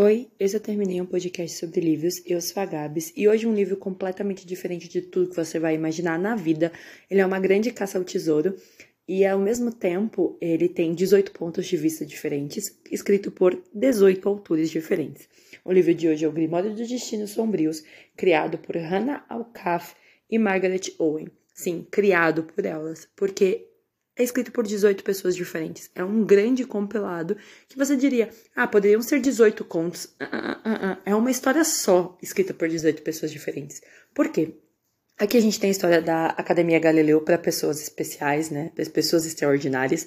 Oi, eu já terminei um podcast sobre livros, eu sou a Gabs, e hoje um livro completamente diferente de tudo que você vai imaginar na vida. Ele é uma grande caça ao tesouro, e ao mesmo tempo ele tem 18 pontos de vista diferentes, escrito por 18 autores diferentes. O livro de hoje é O Grimório dos Destinos Sombrios, criado por Hannah Alcaf e Margaret Owen. Sim, criado por elas, porque é escrito por 18 pessoas diferentes. É um grande compilado que você diria, ah, poderiam ser 18 contos. Ah, ah, ah, é uma história só, escrita por 18 pessoas diferentes. Por quê? Aqui a gente tem a história da Academia Galileu para pessoas especiais, né? Pessoas extraordinárias,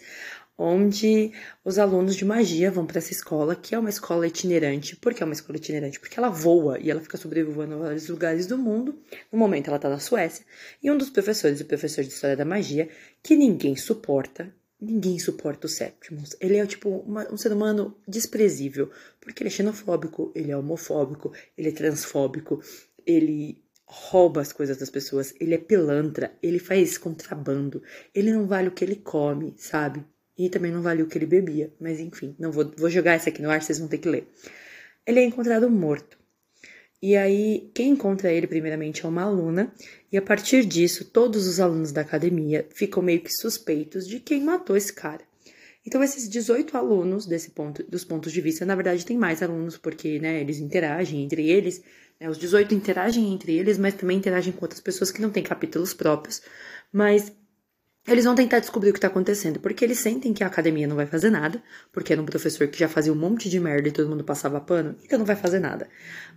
onde os alunos de magia vão para essa escola, que é uma escola itinerante. Por que é uma escola itinerante? Porque ela voa e ela fica sobrevoando vários lugares do mundo. No momento ela está na Suécia. E um dos professores, o professor de História da Magia, que ninguém suporta, ninguém suporta o Septimus. Ele é tipo uma, um ser humano desprezível, porque ele é xenofóbico, ele é homofóbico, ele é transfóbico, ele rouba as coisas das pessoas, ele é pilantra, ele faz contrabando, ele não vale o que ele come, sabe? E também não valia o que ele bebia. Mas enfim, não vou, vou jogar essa aqui no ar, vocês vão ter que ler. Ele é encontrado morto. E aí, quem encontra ele primeiramente é uma aluna, e a partir disso, todos os alunos da academia ficam meio que suspeitos de quem matou esse cara. Então, esses 18 alunos desse ponto, dos pontos de vista, na verdade, tem mais alunos, porque né, eles interagem entre eles. Né, os 18 interagem entre eles, mas também interagem com outras pessoas que não têm capítulos próprios. Mas eles vão tentar descobrir o que está acontecendo, porque eles sentem que a academia não vai fazer nada, porque era um professor que já fazia um monte de merda e todo mundo passava pano, então não vai fazer nada.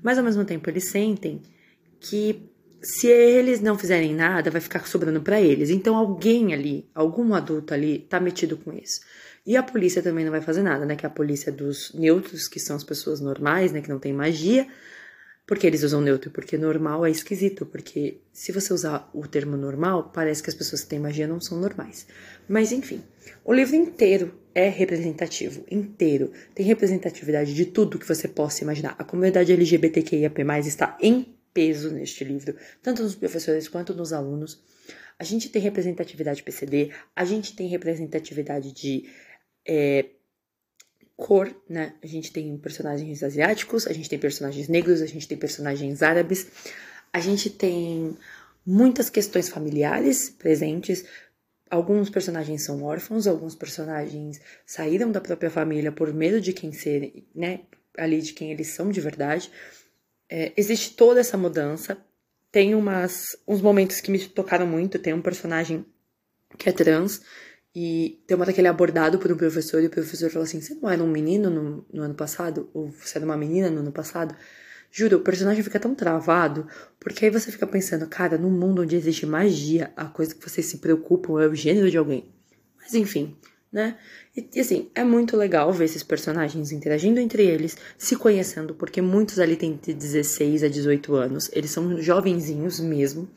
Mas ao mesmo tempo eles sentem que se eles não fizerem nada, vai ficar sobrando para eles. Então alguém ali, algum adulto ali, tá metido com isso. E a polícia também não vai fazer nada, né? Que a polícia dos neutros, que são as pessoas normais, né? Que não tem magia, porque eles usam neutro? Porque normal é esquisito, porque se você usar o termo normal, parece que as pessoas que têm magia não são normais. Mas enfim, o livro inteiro é representativo, inteiro. Tem representatividade de tudo que você possa imaginar. A comunidade LGBTQIAP+, está em peso neste livro, tanto nos professores quanto nos alunos. A gente tem representatividade PCD, a gente tem representatividade de é, cor, né? A gente tem personagens asiáticos, a gente tem personagens negros, a gente tem personagens árabes, a gente tem muitas questões familiares presentes. Alguns personagens são órfãos, alguns personagens saíram da própria família por medo de quem ser, né? Ali de quem eles são de verdade. É, existe toda essa mudança. Tem umas, uns momentos que me tocaram muito. Tem um personagem que é trans, e tem uma daquele abordado por um professor e o professor falou assim: Você não era um menino no, no, ano passado? Ou você era uma menina no ano passado? Juro, o personagem fica tão travado, porque aí você fica pensando, cara, num mundo onde existe magia, a coisa que vocês se preocupam é o gênero de alguém. Mas enfim, né? E, e assim, é muito legal ver esses personagens interagindo entre eles, se conhecendo, porque muitos ali têm de 16 a 18 anos, eles são jovenzinhos mesmo.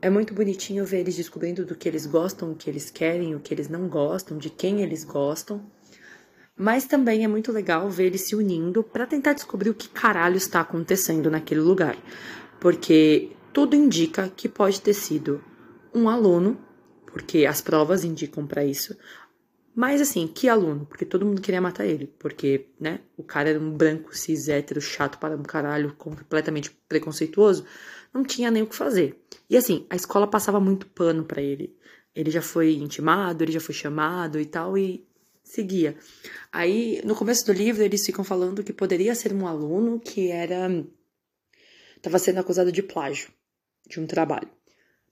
É muito bonitinho ver eles descobrindo do que eles gostam, o que eles querem, o que eles não gostam, de quem eles gostam. Mas também é muito legal ver eles se unindo para tentar descobrir o que caralho está acontecendo naquele lugar. Porque tudo indica que pode ter sido um aluno, porque as provas indicam para isso. Mas assim, que aluno? Porque todo mundo queria matar ele. Porque, né, o cara era um branco, cis, hétero, chato para um caralho, completamente preconceituoso não tinha nem o que fazer. E assim, a escola passava muito pano para ele. Ele já foi intimado, ele já foi chamado e tal, e seguia. Aí, no começo do livro, eles ficam falando que poderia ser um aluno que era. estava sendo acusado de plágio de um trabalho.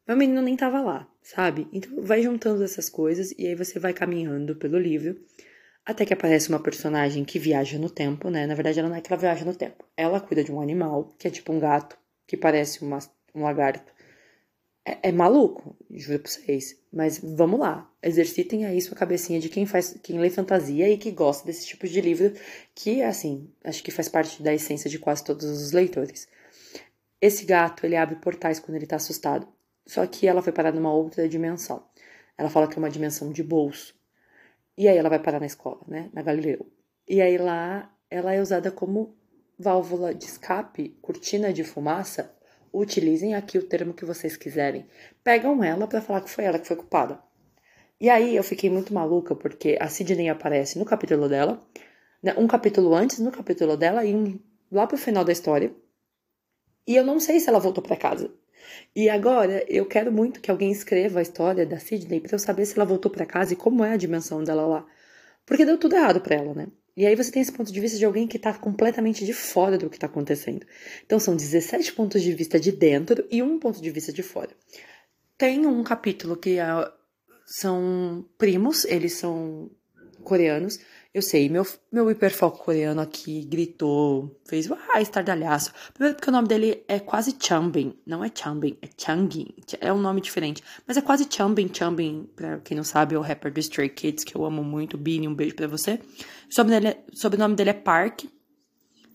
Mas o menino nem estava lá, sabe? Então vai juntando essas coisas e aí você vai caminhando pelo livro até que aparece uma personagem que viaja no tempo, né? Na verdade, ela não é que ela viaja no tempo. Ela cuida de um animal, que é tipo um gato, que parece uma, um lagarto. É, é, maluco, juro pra vocês. Mas vamos lá, exercitem aí sua cabecinha de quem faz, quem lê fantasia e que gosta desse tipo de livro, que, assim, acho que faz parte da essência de quase todos os leitores. Esse gato, ele abre portais quando ele tá assustado. Só que ela foi parar numa outra dimensão. Ela fala que é uma dimensão de bolso. E aí ela vai parar na escola, né? Na Galileu. E aí lá ela é usada como válvula de escape, cortina de fumaça, utilizem aqui o termo que vocês quiserem. Pegam ela para falar que foi ela que foi culpada. E aí eu fiquei muito maluca porque a Sidney aparece no capítulo dela, Né? Um capítulo antes, no capítulo dela, e lá pro final da história. E eu não sei se ela voltou para casa. E agora eu quero muito que alguém escreva a história da Sidney para eu saber se ela voltou para casa e como é a dimensão dela lá. Porque deu tudo errado para ela, né? E aí você tem esse ponto de vista de alguém que tá completamente de fora do que tá acontecendo. Então são 17 pontos de vista de dentro e um ponto de vista de fora. Tem um capítulo que é, são primos, eles são coreanos, eu sei, meu, meu hiperfoco coreano aqui gritou, fez ah, estardalhaço. Primeiro porque o nome dele é quase Chambin, não é Chambin, é Changin. É um nome diferente, mas é quase Chambin. Chambin, pra quem não sabe, é o rapper do Stray Kids, que eu amo muito. Bini, um beijo pra você. O sobrenome dele, é, sobrenome dele é Park,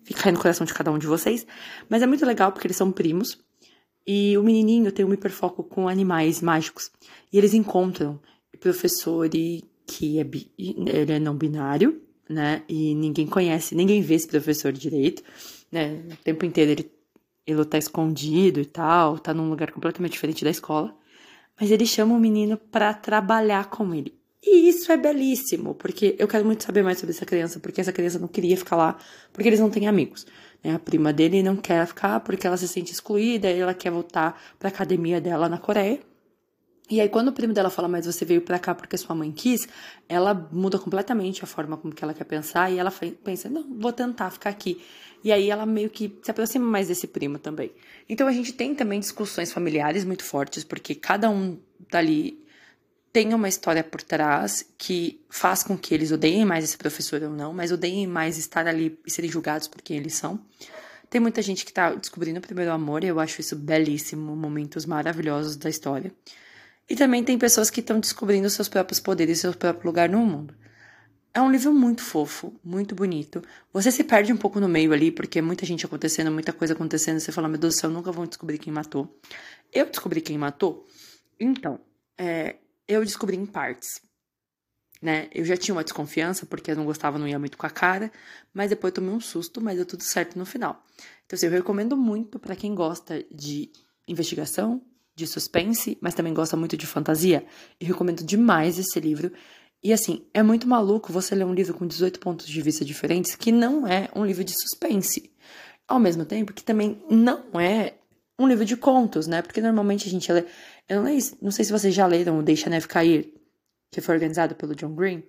fica aí no coração de cada um de vocês. Mas é muito legal porque eles são primos. E o menininho tem um hiperfoco com animais mágicos. E eles encontram o professor e que é bi, ele é não binário, né? E ninguém conhece, ninguém vê esse professor direito, né? O tempo inteiro ele, ele tá escondido e tal, tá num lugar completamente diferente da escola. Mas ele chama o menino para trabalhar com ele. E isso é belíssimo, porque eu quero muito saber mais sobre essa criança, porque essa criança não queria ficar lá, porque eles não têm amigos. Né? A prima dele não quer ficar porque ela se sente excluída ela quer voltar para academia dela na Coreia. E aí, quando o primo dela fala, mas você veio pra cá porque sua mãe quis, ela muda completamente a forma como que ela quer pensar e ela pensa, não, vou tentar ficar aqui. E aí ela meio que se aproxima mais desse primo também. Então a gente tem também discussões familiares muito fortes, porque cada um dali tem uma história por trás que faz com que eles odeiem mais esse professor ou não, mas odeiem mais estar ali e serem julgados por quem eles são. Tem muita gente que tá descobrindo o primeiro amor e eu acho isso belíssimo, momentos maravilhosos da história. E também tem pessoas que estão descobrindo seus próprios poderes, seu próprio lugar no mundo. É um livro muito fofo, muito bonito. Você se perde um pouco no meio ali, porque é muita gente acontecendo, muita coisa acontecendo. Você fala, meu Deus do céu, nunca vão descobrir quem matou. Eu descobri quem matou. Então, é, eu descobri em partes. Né? Eu já tinha uma desconfiança, porque eu não gostava, não ia muito com a cara. Mas depois tomei um susto, mas deu tudo certo no final. Então, assim, eu recomendo muito para quem gosta de investigação, de suspense, mas também gosta muito de fantasia, e recomendo demais esse livro. E assim, é muito maluco você ler um livro com 18 pontos de vista diferentes que não é um livro de suspense. Ao mesmo tempo que também não é um livro de contos, né? Porque normalmente a gente lê. Eu não, leio, não sei se vocês já leram o Deixa a Neve Cair, que foi organizado pelo John Green,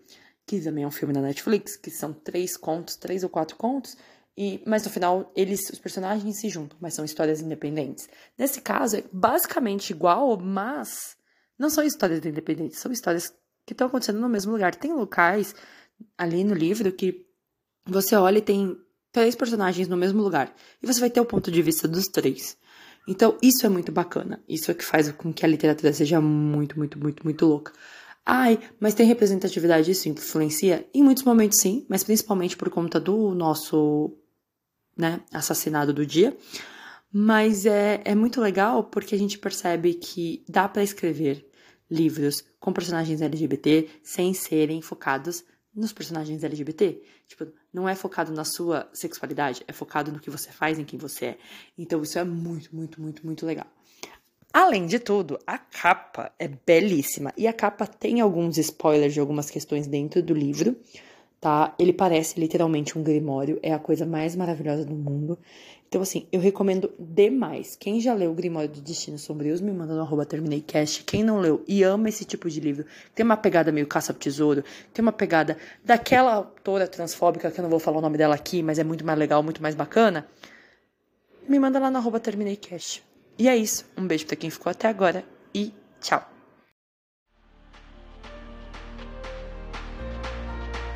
que também é um filme da Netflix, que são três contos, três ou quatro contos, e, mas no final, eles, os personagens se juntam, mas são histórias independentes. Nesse caso, é basicamente igual, mas não são histórias independentes, são histórias que estão acontecendo no mesmo lugar. Tem locais ali no livro que você olha e tem três personagens no mesmo lugar. E você vai ter o ponto de vista dos três. Então, isso é muito bacana. Isso é que faz com que a literatura seja muito, muito, muito, muito louca. Ai, mas tem representatividade, isso influencia? Em muitos momentos sim, mas principalmente por conta do nosso né, assassinado do dia. Mas é, é muito legal porque a gente percebe que dá para escrever livros com personagens LGBT sem serem focados nos personagens LGBT. Tipo, não é focado na sua sexualidade, é focado no que você faz, em quem você é. Então isso é muito, muito, muito, muito legal. Além de tudo, a capa é belíssima e a capa tem alguns spoilers de algumas questões dentro do livro tá? Ele parece literalmente um grimório, é a coisa mais maravilhosa do mundo. Então, assim, eu recomendo demais. Quem já leu o Grimório de Destinos Sombrios, me manda no arroba TermineiCast. Quem não leu e ama esse tipo de livro, tem uma pegada meio caça-tesouro, tem uma pegada daquela autora transfóbica, que eu não vou falar o nome dela aqui, mas é muito mais legal, muito mais bacana, me manda lá no arroba TermineiCast. E é isso. Um beijo pra quem ficou até agora e tchau!